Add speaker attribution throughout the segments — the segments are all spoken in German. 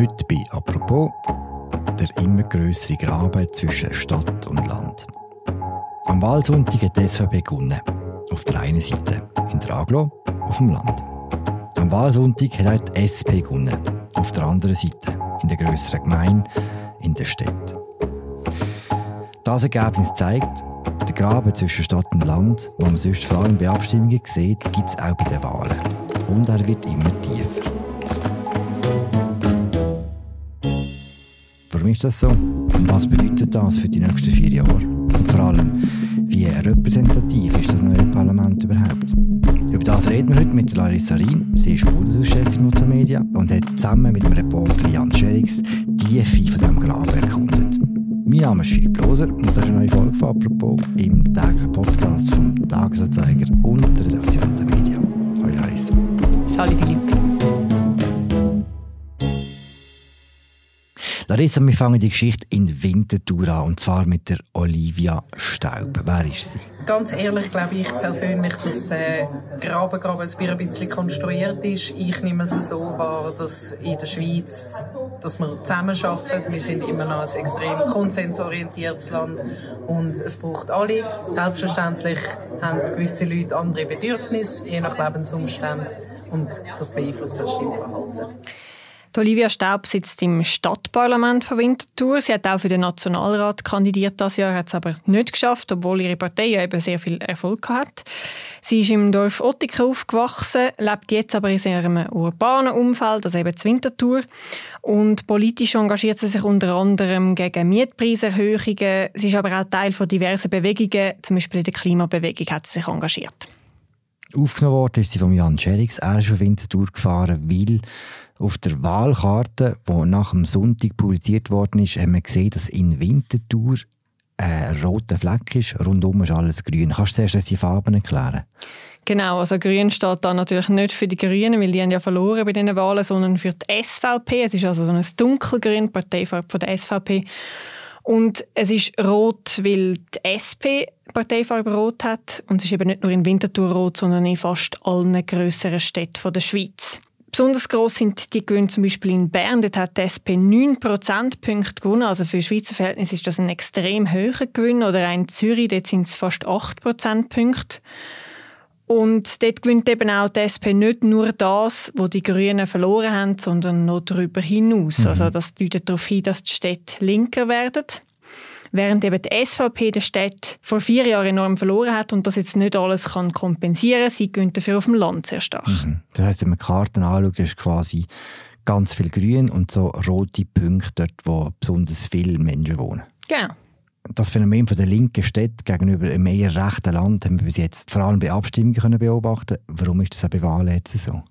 Speaker 1: Heute bei «Apropos» der immer grössere Graben zwischen Stadt und Land. Am Wahlsonntag hat die SVP gewonnen. Auf der einen Seite, in Draglo, auf dem Land. Am Wahlsonntag hat auch die SP gewonnen. Auf der anderen Seite, in der grösseren Gemeinde, in der Stadt. Das Ergebnis zeigt, der Graben zwischen Stadt und Land, wo man sonst vor allem bei Abstimmungen sieht, gibt es auch bei den Wahlen. Und er wird immer tiefer. Warum ist das so? Und was bedeutet das für die nächsten vier Jahre? Und vor allem, wie repräsentativ ist das neue Parlament überhaupt? Über das reden wir heute mit Larissa Rien. Sie ist Bundeschefin Multimedia und hat zusammen mit dem Reporter Jan Scherix die Tiefe von diesem Graben erkundet. Mein Name ist Philipp Loser und das ist eine neue Folge von «Apropos» im täglichen Podcast vom Tagesanzeiger und der Redaktion der Medien. Hallo Larissa.
Speaker 2: Hallo Philipp.
Speaker 1: Larissa, wir fangen die Geschichte in Winterthur an, und zwar mit der Olivia Staub. Wer ist sie?
Speaker 2: Ganz ehrlich glaube ich persönlich, dass der Graben gerade ein bisschen konstruiert ist. Ich nehme es so wahr, dass in der Schweiz, dass wir zusammenarbeiten. Wir sind immer noch ein extrem konsensorientiertes Land und es braucht alle. Selbstverständlich haben gewisse Leute andere Bedürfnisse, je nach Lebensumständen und das beeinflusst das Stimmverhalten.
Speaker 3: Olivia Staub sitzt im Stadtparlament von Winterthur. Sie hat auch für den Nationalrat kandidiert das Jahr, hat es aber nicht geschafft, obwohl ihre Partei ja eben sehr viel Erfolg hat. Sie ist im Dorf Ottika aufgewachsen, lebt jetzt aber in einem urbanen Umfeld, also eben in Winterthur. Und politisch engagiert sie sich unter anderem gegen Mietpreiserhöhungen. Sie ist aber auch Teil von diversen Bewegungen, zum Beispiel in der Klimabewegung hat sie sich engagiert.
Speaker 1: Aufgenommen worden ist sie von Jan Scherix. Er ist auf Winterthur gefahren, weil auf der Wahlkarte, die nach dem Sonntag publiziert worden ist, haben wir gesehen, dass in Winterthur ein roter Fleck ist. Rundum ist alles grün. Kannst du zuerst die Farben erklären?
Speaker 3: Genau, also grün steht da natürlich nicht für die Grünen, weil die haben ja verloren bei diesen Wahlen, sondern für die SVP. Es ist also so ein dunkelgrün, Parteifarbe von der SVP. Und es ist rot, weil die SP Parteifarbe rot hat. Und es ist eben nicht nur in Winterthur rot, sondern in fast allen grösseren Städten der Schweiz. Besonders groß sind die Gewinne zum Beispiel in Bern. Dort hat die SP 9 Prozentpunkte gewonnen. Also für Schweizer Verhältnisse ist das ein extrem hoher Gewinn. Oder auch in Zürich, dort sind es fast 8 Prozentpunkte. Und dort gewinnt eben auch die SP nicht nur das, was die Grünen verloren haben, sondern noch darüber hinaus. Mhm. Also das deutet darauf hin, dass die Städte linker werden während eben die SVP der Stadt vor vier Jahren enorm verloren hat und das jetzt nicht alles kann kompensieren kann. Sie gehen dafür auf dem Land sehr stark. Mhm.
Speaker 1: Das heisst, wenn man Karten anschaut, ist quasi ganz viel Grün und so rote Punkte dort, wo besonders viele Menschen wohnen.
Speaker 3: Genau.
Speaker 1: Das Phänomen von der linken Stadt gegenüber einem eher rechten Land haben wir bis jetzt vor allem bei Abstimmungen beobachten Warum ist das auch bei Wahlen jetzt so?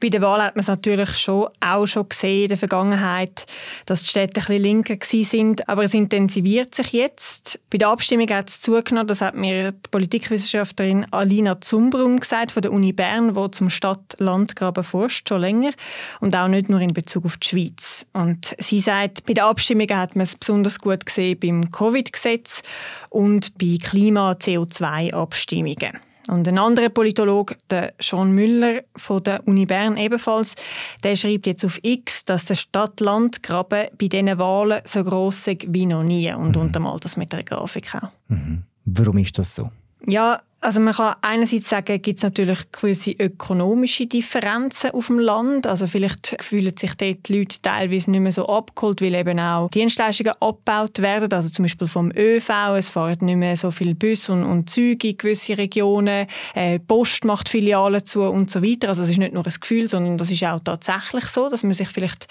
Speaker 3: Bei der Wahl hat man es natürlich schon, auch schon gesehen in der Vergangenheit, dass die Städte ein bisschen linker sind, aber es intensiviert sich jetzt. Bei der Abstimmung hat es zugenommen, das hat mir die Politikwissenschaftlerin Alina Zumbrunn gesagt von der Uni Bern, wo zum Stadt-Landgraben forscht, schon länger und auch nicht nur in Bezug auf die Schweiz. Und sie sagt, bei der Abstimmung hat man es besonders gut gesehen beim Covid-Gesetz und bei Klima-CO2-Abstimmungen. Und ein anderer Politologe, der Sean Müller von der Uni Bern ebenfalls, der schreibt jetzt auf X, dass der Stadt-Land-Graben bei diesen Wahlen so gross wie noch nie. Und mhm. untermalt das mit der Grafik auch.
Speaker 1: Mhm. Warum ist das so?
Speaker 3: Ja, also man kann einerseits sagen, gibt es natürlich gewisse ökonomische Differenzen auf dem Land. Also vielleicht fühlen sich dort die Leute teilweise nicht mehr so abgeholt, weil eben auch Dienstleistungen abgebaut werden. Also zum Beispiel vom ÖV, es fahren nicht mehr so viele Busse und, und Züge in gewisse Regionen. Äh, Post macht Filialen zu und so weiter. Also es ist nicht nur ein Gefühl, sondern das ist auch tatsächlich so, dass man sich vielleicht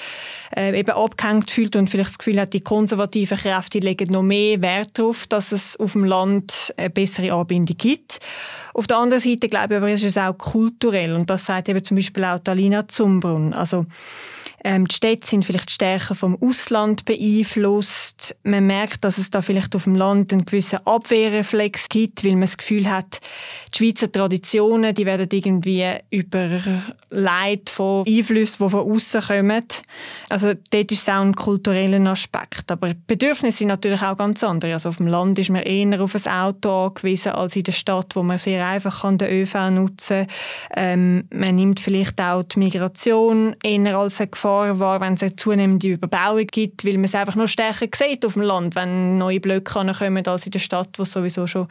Speaker 3: äh, eben abgehängt fühlt und vielleicht das Gefühl hat, die konservativen Kräfte legen noch mehr Wert darauf, dass es auf dem Land eine bessere Anbindung gibt. Auf der anderen Seite glaube ich aber, ist es auch kulturell und das sagt eben zum Beispiel auch Talina Zumbrunn. Also ähm, die Städte sind vielleicht stärker vom Ausland beeinflusst. Man merkt, dass es da vielleicht auf dem Land einen gewissen Abwehrreflex gibt, weil man das Gefühl hat, die Schweizer Traditionen, die werden irgendwie überleitet von Einflüssen, die von außen kommen. Also dort ist es auch ein kultureller Aspekt. Aber die Bedürfnisse sind natürlich auch ganz andere. Also auf dem Land ist man eher auf ein Auto angewiesen als in der Stadt, wo man sehr einfach den ÖV nutzen kann. Ähm, man nimmt vielleicht auch die Migration eher als eine Gefahr Gefahr wahr, wenn es eine zunehmende Überbauung gibt, weil man es einfach noch stärker sieht auf dem Land, wenn neue Blöcke kommen als in der Stadt, wo es sowieso schon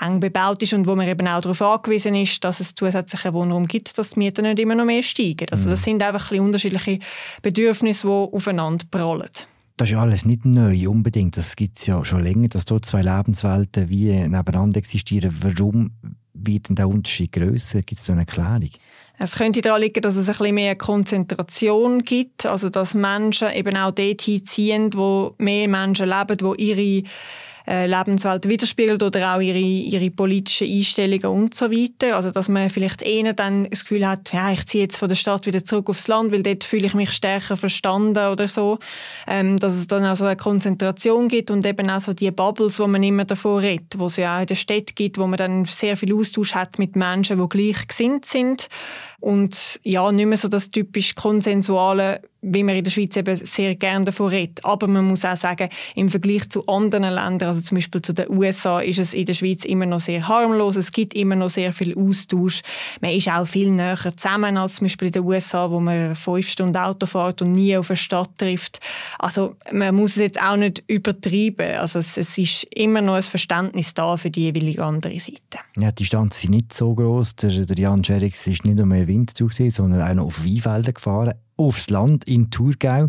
Speaker 3: eng bebaut ist und wo man eben auch darauf angewiesen ist, dass es zusätzlichen Wohnraum gibt, dass die Mieten nicht immer noch mehr steigen. Also das mhm. sind einfach ein unterschiedliche Bedürfnisse, die aufeinander prallen.
Speaker 1: Das ist ja alles nicht neu unbedingt. Das gibt es ja schon länger, dass dort zwei Lebenswelten wie nebeneinander existieren. Warum wird denn der Unterschied grösser? Gibt es so eine Erklärung?
Speaker 3: Es könnte daran liegen, dass es ein bisschen mehr Konzentration gibt, also dass Menschen eben auch dorthin ziehen, wo mehr Menschen leben, wo ihre äh, Lebenswelt widerspiegelt oder auch ihre, ihre politischen Einstellungen und so weiter. Also dass man vielleicht eher dann das Gefühl hat, ja, ich ziehe jetzt von der Stadt wieder zurück aufs Land, weil dort fühle ich mich stärker verstanden oder so. Ähm, dass es dann auch so eine Konzentration gibt und eben auch so die Bubbles, wo man immer davor redet, wo es ja auch in der Stadt gibt, wo man dann sehr viel Austausch hat mit Menschen, die gleich gesinnt sind und ja, nicht mehr so das typisch konsensuale wie man in der Schweiz eben sehr gerne davon redet. Aber man muss auch sagen, im Vergleich zu anderen Ländern, also zum Beispiel zu den USA, ist es in der Schweiz immer noch sehr harmlos. Es gibt immer noch sehr viel Austausch. Man ist auch viel näher zusammen als zum Beispiel in den USA, wo man fünf Stunden Auto fährt und nie auf eine Stadt trifft. Also man muss es jetzt auch nicht übertreiben. Also es, es ist immer noch ein Verständnis da für die jeweilige andere Seite.
Speaker 1: Ja, die Distanzen sind nicht so groß. Der, der Jan Scherix ist nicht nur mehr Winterzug, sondern auch noch auf Weinfelden gefahren aufs Land in Thurgau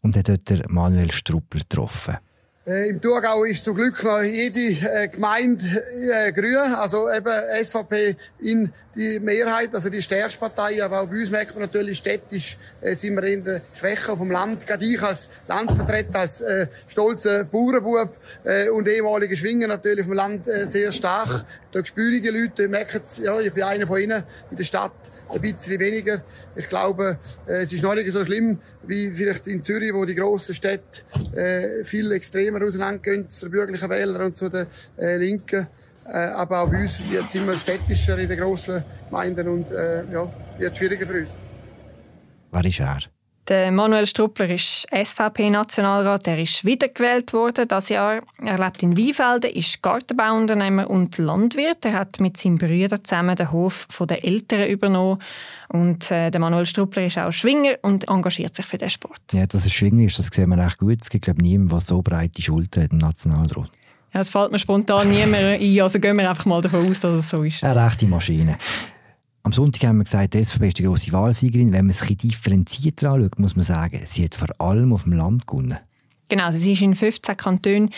Speaker 1: und hat dort Manuel Struppler getroffen.
Speaker 4: Äh, Im Thurgau ist zum Glück noch jede äh, Gemeinde äh, grün, also eben SVP in die Mehrheit, also die stärkste Partei, aber auch bei uns merkt man natürlich, städtisch äh, sind wir in der Schwäche vom Land. Gerade ich als Landvertreter, als äh, stolzer Bauernbub äh, und ehemaliger Schwinger natürlich vom Land äh, sehr stark. Da spüre ich die Leute, merken ja, ich bin einer von ihnen in der Stadt ein bisschen weniger. Ich glaube, äh, es ist noch nicht so schlimm wie vielleicht in Zürich, wo die grossen Städte äh, viel extremer auseinandergehen zu den bürgerlichen Wählern und zu den äh, Linken. Aber auch bei uns wird es immer städtischer in den grossen Gemeinden und äh, ja, wird schwieriger für uns.
Speaker 1: Wer ist er?
Speaker 3: Der Manuel Struppler ist SVP-Nationalrat. Er ist wiedergewählt worden das Jahr. Er lebt in Weinfelden, ist Gartenbauunternehmer und Landwirt. Er hat mit seinem Bruder zusammen den Hof der Eltern übernommen. Und äh, der Manuel Struppler ist auch Schwinger und engagiert sich für den Sport.
Speaker 1: Ja, dass er Schwinger ist, das sehen wir echt gut. Es gibt glaube niemanden, der so breite Schultern hat im Nationalrat.
Speaker 3: Ja, es fällt mir spontan niemand ein. Also gehen wir einfach mal davon aus, dass es so ist.
Speaker 1: Eine rechte Maschine. Am Sonntag haben wir gesagt, die SVP ist die grosse Wahlsiegerin. Wenn man es ein differenzierter anschaut, muss man sagen, sie hat vor allem auf dem Land gewonnen.
Speaker 3: Genau, sie ist in 15 Kantonen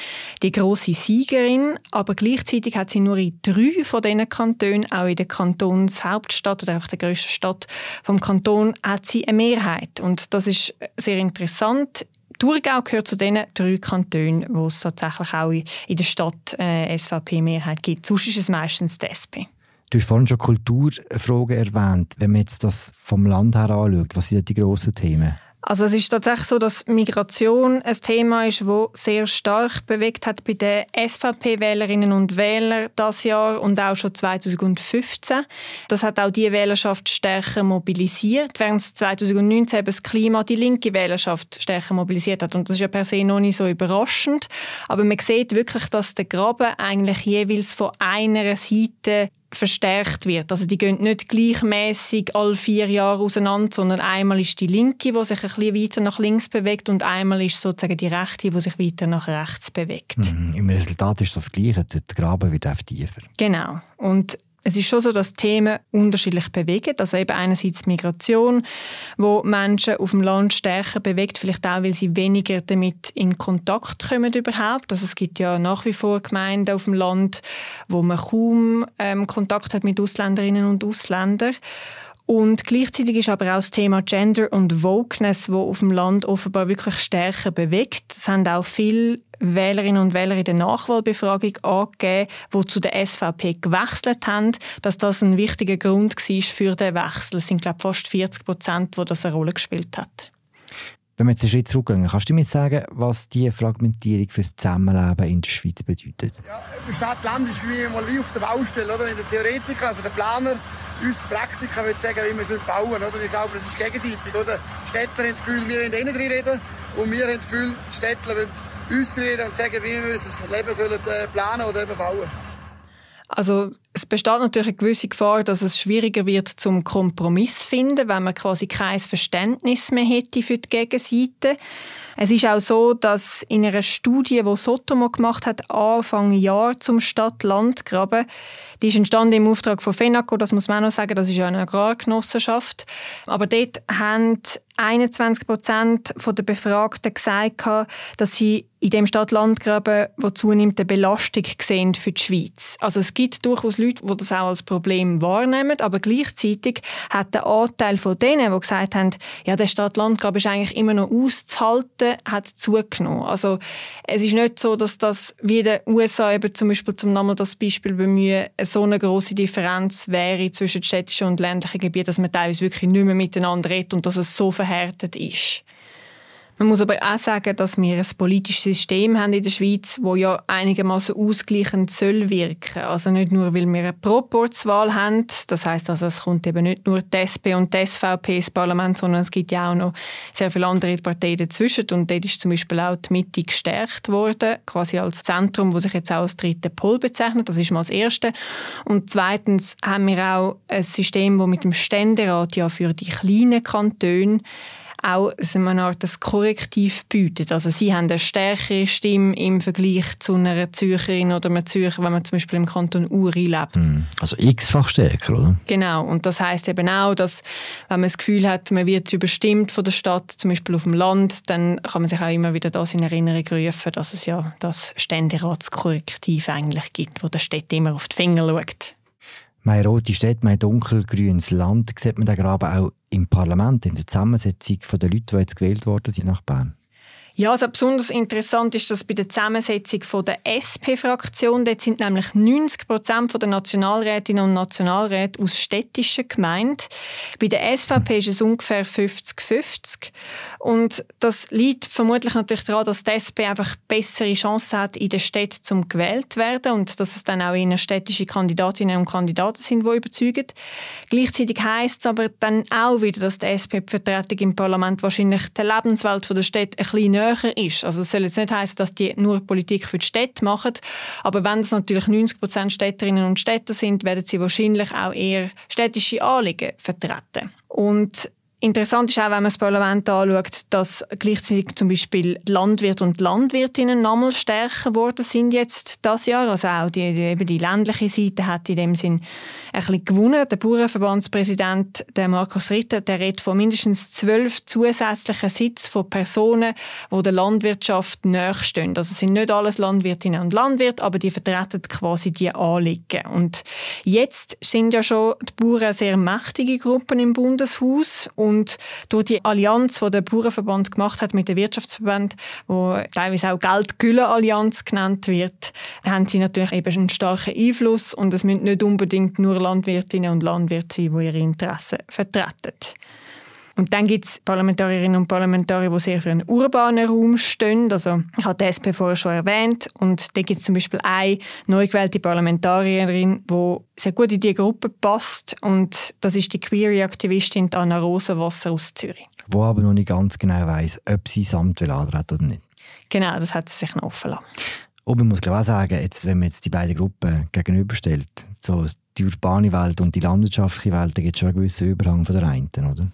Speaker 3: die grosse Siegerin, aber gleichzeitig hat sie nur in drei von diesen Kantonen, auch in der Kantonshauptstadt oder einfach der grössten Stadt vom Kanton, hat sie eine Mehrheit. Und das ist sehr interessant. Thurgau gehört zu den drei Kantonen, wo es tatsächlich auch in der Stadt eine äh, SVP-Mehrheit gibt. Sonst ist es meistens die SP.
Speaker 1: Du hast vorhin schon Kulturfragen erwähnt. Wenn man jetzt das vom Land her anschaut, was sind die grossen Themen?
Speaker 3: Also es ist tatsächlich so, dass Migration ein Thema ist, das sehr stark bewegt hat bei den SVP-Wählerinnen und Wählern das Jahr und auch schon 2015. Das hat auch die Wählerschaft stärker mobilisiert, während es 2019 das Klima die linke Wählerschaft stärker mobilisiert hat. Und das ist ja per se noch nicht so überraschend. Aber man sieht wirklich, dass der Graben eigentlich jeweils von einer Seite verstärkt wird. Also die gehen nicht gleichmäßig alle vier Jahre auseinander, sondern einmal ist die Linke, die sich ein bisschen weiter nach links bewegt und einmal ist sozusagen die Rechte, die sich weiter nach rechts bewegt.
Speaker 1: Mhm. Im Resultat ist das Gleiche, der Graben wird tiefer.
Speaker 3: Genau. Und es ist schon so, dass Themen unterschiedlich bewegen. Also eben einerseits Migration, wo Menschen auf dem Land stärker bewegt, vielleicht auch, weil sie weniger damit in Kontakt kommen überhaupt. Also es gibt ja nach wie vor Gemeinden auf dem Land, wo man kaum ähm, Kontakt hat mit Ausländerinnen und Ausländern. Und gleichzeitig ist aber auch das Thema Gender und Wokeness, wo auf dem Land offenbar wirklich stärker bewegt. Es haben auch viele Wählerinnen und Wähler in der Nachwahlbefragung angegeben, die zu der SVP gewechselt haben, dass das ein wichtiger Grund war für den Wechsel. Es sind, glaube ich, fast 40 Prozent, wo das eine Rolle gespielt hat.
Speaker 1: Wenn wir jetzt einen Schritt zurückgehen, kannst du mir sagen, was diese Fragmentierung für das Zusammenleben in der Schweiz bedeutet?
Speaker 4: Ja, Stadt-Land ist wie mal auf der Baustelle, oder? In der Theoretiker, also der Planer, uns Praktiker würde sagen, wie wir es bauen, oder? Ich glaube, das ist gegenseitig, oder? Die Städter haben das Gefühl, wir wollen innen drin reden und wir haben das Gefühl, die Städtler wollen uns reden und sagen, wie wir unser Leben sollen äh, planen oder eben bauen.
Speaker 3: Also Es besteht natürlich eine gewisse Gefahr, dass es schwieriger wird, zum Kompromiss zu finden, wenn man quasi kein Verständnis mehr hätte für die Gegenseite. Es ist auch so, dass in einer Studie, die Sotomo gemacht hat, Anfang Jahr zum Stadt-Land-Graben, die ist entstanden im Auftrag von FENACO, das muss man auch noch sagen, das ist ja eine Agrargenossenschaft. Aber dort haben 21 Prozent der Befragten gesagt, dass sie in dem Stadt-Land-Graben, wo zunimmt, eine Belastung sehen für die Schweiz. Also es gibt durchaus Leute, die das auch als Problem wahrnehmen, aber gleichzeitig hat der Anteil von denen, die gesagt haben, ja, der Stadt-Land-Graben ist eigentlich immer noch auszuhalten, hat zugenommen. Also es ist nicht so, dass das wie in den USA eben zum Beispiel zum nochmal das Beispiel bemühen, so eine große Differenz wäre zwischen städtischen und ländlichen Gebieten, dass man teilweise wirklich nicht mehr miteinander redet und dass es so verhärtet ist. Man muss aber auch sagen, dass wir ein politisches System haben in der Schweiz, wo ja einigermaßen ausgleichend soll wirken. Also nicht nur, weil wir eine Proporzwahl haben, das heißt also, es kommt eben nicht nur die SP und die SVP ins Parlament, sondern es gibt ja auch noch sehr viele andere Parteien dazwischen und dort ist zum Beispiel auch die Mitte gestärkt worden, quasi als Zentrum, wo sich jetzt auch als dritte Pol bezeichnet. Das ist mal das Erste. Und zweitens haben wir auch ein System, wo mit dem Ständerat ja für die kleinen Kantone auch eine Art das Korrektiv bietet. Also sie haben eine stärkere Stimme im Vergleich zu einer Zürcherin oder einem Zürcher, wenn man zum Beispiel im Kanton Uri lebt. Hm.
Speaker 1: Also x-fach stärker, oder?
Speaker 3: Genau. Und das heißt eben auch, dass wenn man das Gefühl hat, man wird überstimmt von der Stadt, zum Beispiel auf dem Land, dann kann man sich auch immer wieder das in Erinnerung rufen, dass es ja das Ständeratskorrektiv eigentlich gibt, wo der Stadt immer auf die Finger schaut.
Speaker 1: Meine rote Stadt, mein dunkelgrünes Land, sieht man den Graben auch im Parlament, in der Zusammensetzung der Leute, die jetzt gewählt worden sind nach Bern?
Speaker 3: Ja, also besonders interessant ist das bei der Zusammensetzung der SP-Fraktion. Dort sind nämlich 90 Prozent der Nationalrätinnen und Nationalräte aus städtischen Gemeinden. Bei der SVP ist es ungefähr 50-50. Und das liegt vermutlich natürlich daran, dass die SP einfach bessere Chancen hat, in der Stadt zum gewählt zu werden und dass es dann auch städtische Kandidatinnen und Kandidaten sind, die überzeugen. Gleichzeitig heisst es aber dann auch wieder, dass die SP-Vertretung im Parlament wahrscheinlich der Lebenswelt der Stadt ein bisschen näher ist. Also es soll jetzt nicht heißen, dass die nur Politik für die Städte machen, aber wenn es natürlich 90 Prozent Städterinnen und Städter sind, werden sie wahrscheinlich auch eher städtische Anliegen vertreten. Und Interessant ist auch, wenn man das Parlament anschaut, dass gleichzeitig zum Beispiel Landwirt und Landwirtinnen nochmal stärker geworden sind jetzt das Jahr. Also auch die, die, eben die ländliche Seite hat in dem Sinn ein gewonnen. Der Bauernverbandspräsident, der Markus Ritter, der redet von mindestens zwölf zusätzlichen Sitzen von Personen, die der Landwirtschaft nachstehen. Also es sind nicht alles Landwirtinnen und Landwirte, aber die vertreten quasi die Anliegen. Und jetzt sind ja schon die Bauern sehr mächtige Gruppen im Bundeshaus und durch die Allianz, die der Bauernverband gemacht hat mit den Wirtschaftsverbänden, wo teilweise auch Geldgülle-Allianz genannt wird, haben sie natürlich eben einen starken Einfluss und es müssen nicht unbedingt nur Landwirtinnen und Landwirte sein, die ihre Interessen vertreten. Und dann gibt es Parlamentarierinnen und Parlamentarier, die sehr für einen urbanen Raum stehen. Also, ich habe die SP vorher schon erwähnt. Und da gibt es zum Beispiel eine neu gewählte Parlamentarierin, die sehr gut in diese Gruppe passt. Und das ist die Queer-Aktivistin Anna Rosenwasser aus Zürich.
Speaker 1: Wo aber noch nicht ganz genau weiss, ob sie Samt will antreten oder nicht.
Speaker 3: Genau, das hat sie sich noch offen lassen.
Speaker 1: Und man muss glaube auch sagen, jetzt, wenn man jetzt die beiden Gruppen gegenüberstellt, so die urbane Welt und die landwirtschaftliche Welt, da gibt es schon einen gewissen Überhang von der einen, oder?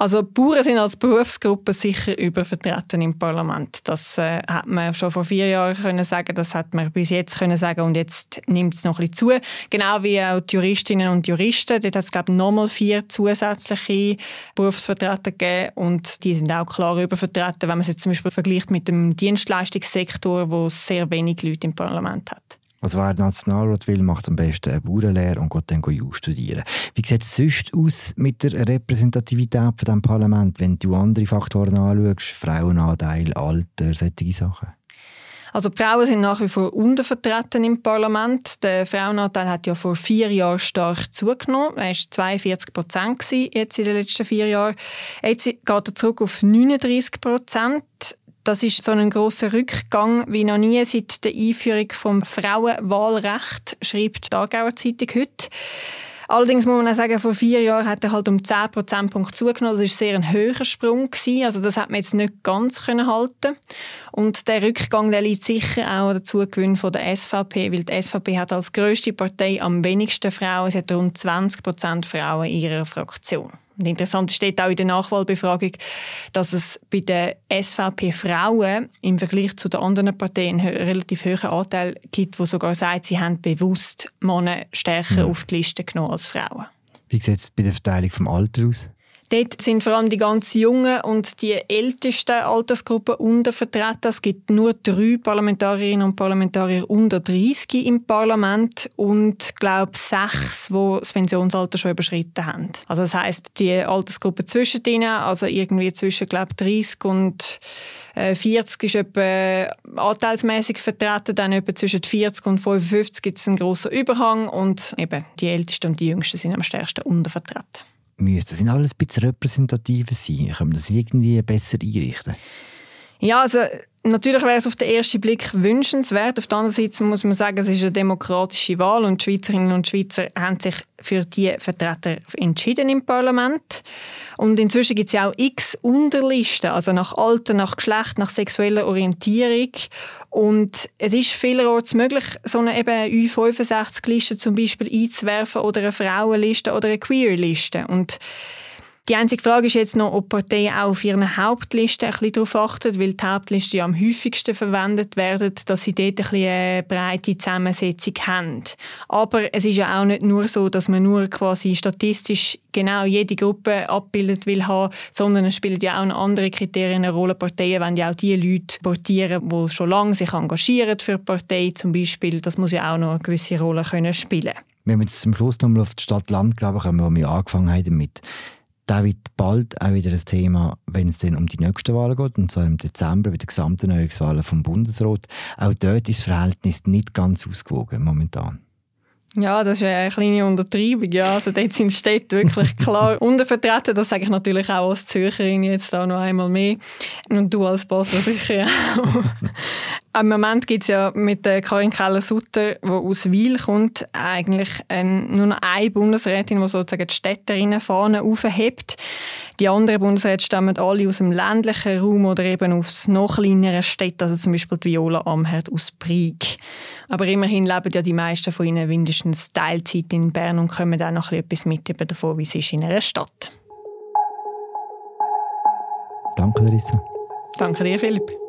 Speaker 3: Also Bauern sind als Berufsgruppe sicher übervertreten im Parlament. Das äh, hat man schon vor vier Jahren können sagen, das hat man bis jetzt können sagen und jetzt nimmt es noch ein bisschen zu. Genau wie auch die Juristinnen und Juristen. Dort hat es glaube ich nochmal vier zusätzliche Berufsvertreter gegeben und die sind auch klar übervertreten, wenn man es jetzt zum Beispiel vergleicht mit dem Dienstleistungssektor, wo es sehr wenig Leute im Parlament hat.
Speaker 1: Also wer Nationalrat will, macht am besten eine Bauernlehre und geht dann Jus studieren. Wie sieht es sonst aus mit der Repräsentativität von diesem Parlament, wenn du andere Faktoren anschaust, Frauenanteil, Alter, solche Sachen?
Speaker 3: Also die Frauen sind nach wie vor untervertreten im Parlament. Der Frauenanteil hat ja vor vier Jahren stark zugenommen. Er war 42 Prozent jetzt in den letzten vier Jahren. Jetzt geht er zurück auf 39 Prozent. Das ist so ein großer Rückgang wie noch nie seit der Einführung vom Frauenwahlrecht, schreibt die Aargauer Zeitung heute. Allerdings muss man auch sagen, vor vier Jahren hat er halt um 10 Prozentpunkte zugenommen. Das war sehr ein höherer Sprung. Gewesen. Also das hat man jetzt nicht ganz können halten Und der Rückgang der liegt sicher auch an der Zugewinn von der SVP, weil die SVP hat als grösste Partei am wenigsten Frauen. Sie hat rund 20 Prozent Frauen in ihrer Fraktion. Interessant steht auch in der Nachwahlbefragung, dass es bei den SVP-Frauen im Vergleich zu den anderen Parteien einen relativ hohen Anteil gibt, wo sogar sagt, sie haben bewusst Männer stärker mhm. auf die Liste genommen als Frauen.
Speaker 1: Wie sieht es bei der Verteilung vom Alter aus?
Speaker 3: Dort sind vor allem die ganz jungen und die ältesten Altersgruppen untervertreten. Es gibt nur drei Parlamentarierinnen und Parlamentarier unter 30 im Parlament und glaube sechs, die das Pensionsalter schon überschritten haben. Also das heißt die Altersgruppe zwischen ihnen, also irgendwie zwischen glaube 30 und 40 äh, ist etwa anteilsmäßig vertreten, dann etwa zwischen 40 und 55 gibt es einen grossen Überhang und eben die Ältesten und die Jüngsten sind am stärksten untervertreten
Speaker 1: müsste das alles ein bisschen repräsentativer sein? Können wir das irgendwie besser einrichten?
Speaker 3: Ja, also Natürlich wäre es auf den ersten Blick wünschenswert. Auf der anderen Seite muss man sagen, es ist eine demokratische Wahl und die Schweizerinnen und Schweizer haben sich für die Vertreter entschieden im Parlament. Und inzwischen gibt es ja auch x Unterlisten, also nach Alter, nach Geschlecht, nach sexueller Orientierung. Und es ist vielerorts möglich, so eine eben Ü65-Liste zum Beispiel einzuwerfen oder eine Frauenliste oder eine Queer-Liste. Und die einzige Frage ist jetzt noch, ob Parteien auch auf ihren Hauptlisten ein bisschen darauf achten, weil die Hauptlisten ja am häufigsten verwendet werden, dass sie dort ein bisschen eine breite Zusammensetzung haben. Aber es ist ja auch nicht nur so, dass man nur quasi statistisch genau jede Gruppe abbildet will haben, sondern es spielen ja auch noch andere Kriterien eine Rolle. Parteien wollen ja auch die Leute portieren, die schon lange sich engagieren für die Partei zum Beispiel. Das muss ja auch noch eine gewisse Rolle können spielen.
Speaker 1: Wenn wir jetzt zum Schluss nochmal auf die Stadt-Land kommen, wo wir angefangen haben damit, da wird bald auch wieder ein Thema, wenn es dann um die nächsten Wahlen geht, und zwar im Dezember bei den Gesamterneuerungswahlen vom Bundesrat. Auch dort ist das Verhältnis nicht ganz ausgewogen momentan.
Speaker 3: Ja, das ist eine kleine Untertreibung. Ja. Also dort sind Städte wirklich klar untervertreten. Das sage ich natürlich auch als Zürcherin jetzt auch noch einmal mehr. Und du als Basler sicher auch. Im Moment gibt es ja mit der Karin Keller-Sutter, die aus Wiel kommt, eigentlich ähm, nur noch eine Bundesrätin, die sozusagen die Städterinnen vorne aufhebt. Die anderen Bundesräte stammen alle aus dem ländlichen Raum oder eben aus noch kleineren Städten, also zum Beispiel die Viola Amherd aus Brieg. Aber immerhin leben ja die meisten von ihnen mindestens Teilzeit in Bern und kommen auch noch etwas mit davon, wie es ist in einer Stadt.
Speaker 1: Danke, Larissa.
Speaker 3: Danke dir, Philipp.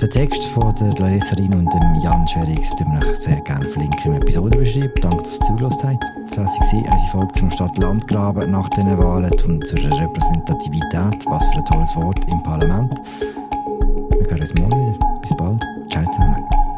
Speaker 1: Den Text von der Larissa Rino und dem Jan Scherix tun wir sehr gerne verlinken im Episodenbeschreibung. Danke, dass ihr zugelassen habt. Das war unsere Folge zum Stadt-Land-Graben nach den Wahlen und zur Repräsentativität. Was für ein tolles Wort im Parlament. Wir hören uns morgen wieder. Bis bald. Ciao zusammen.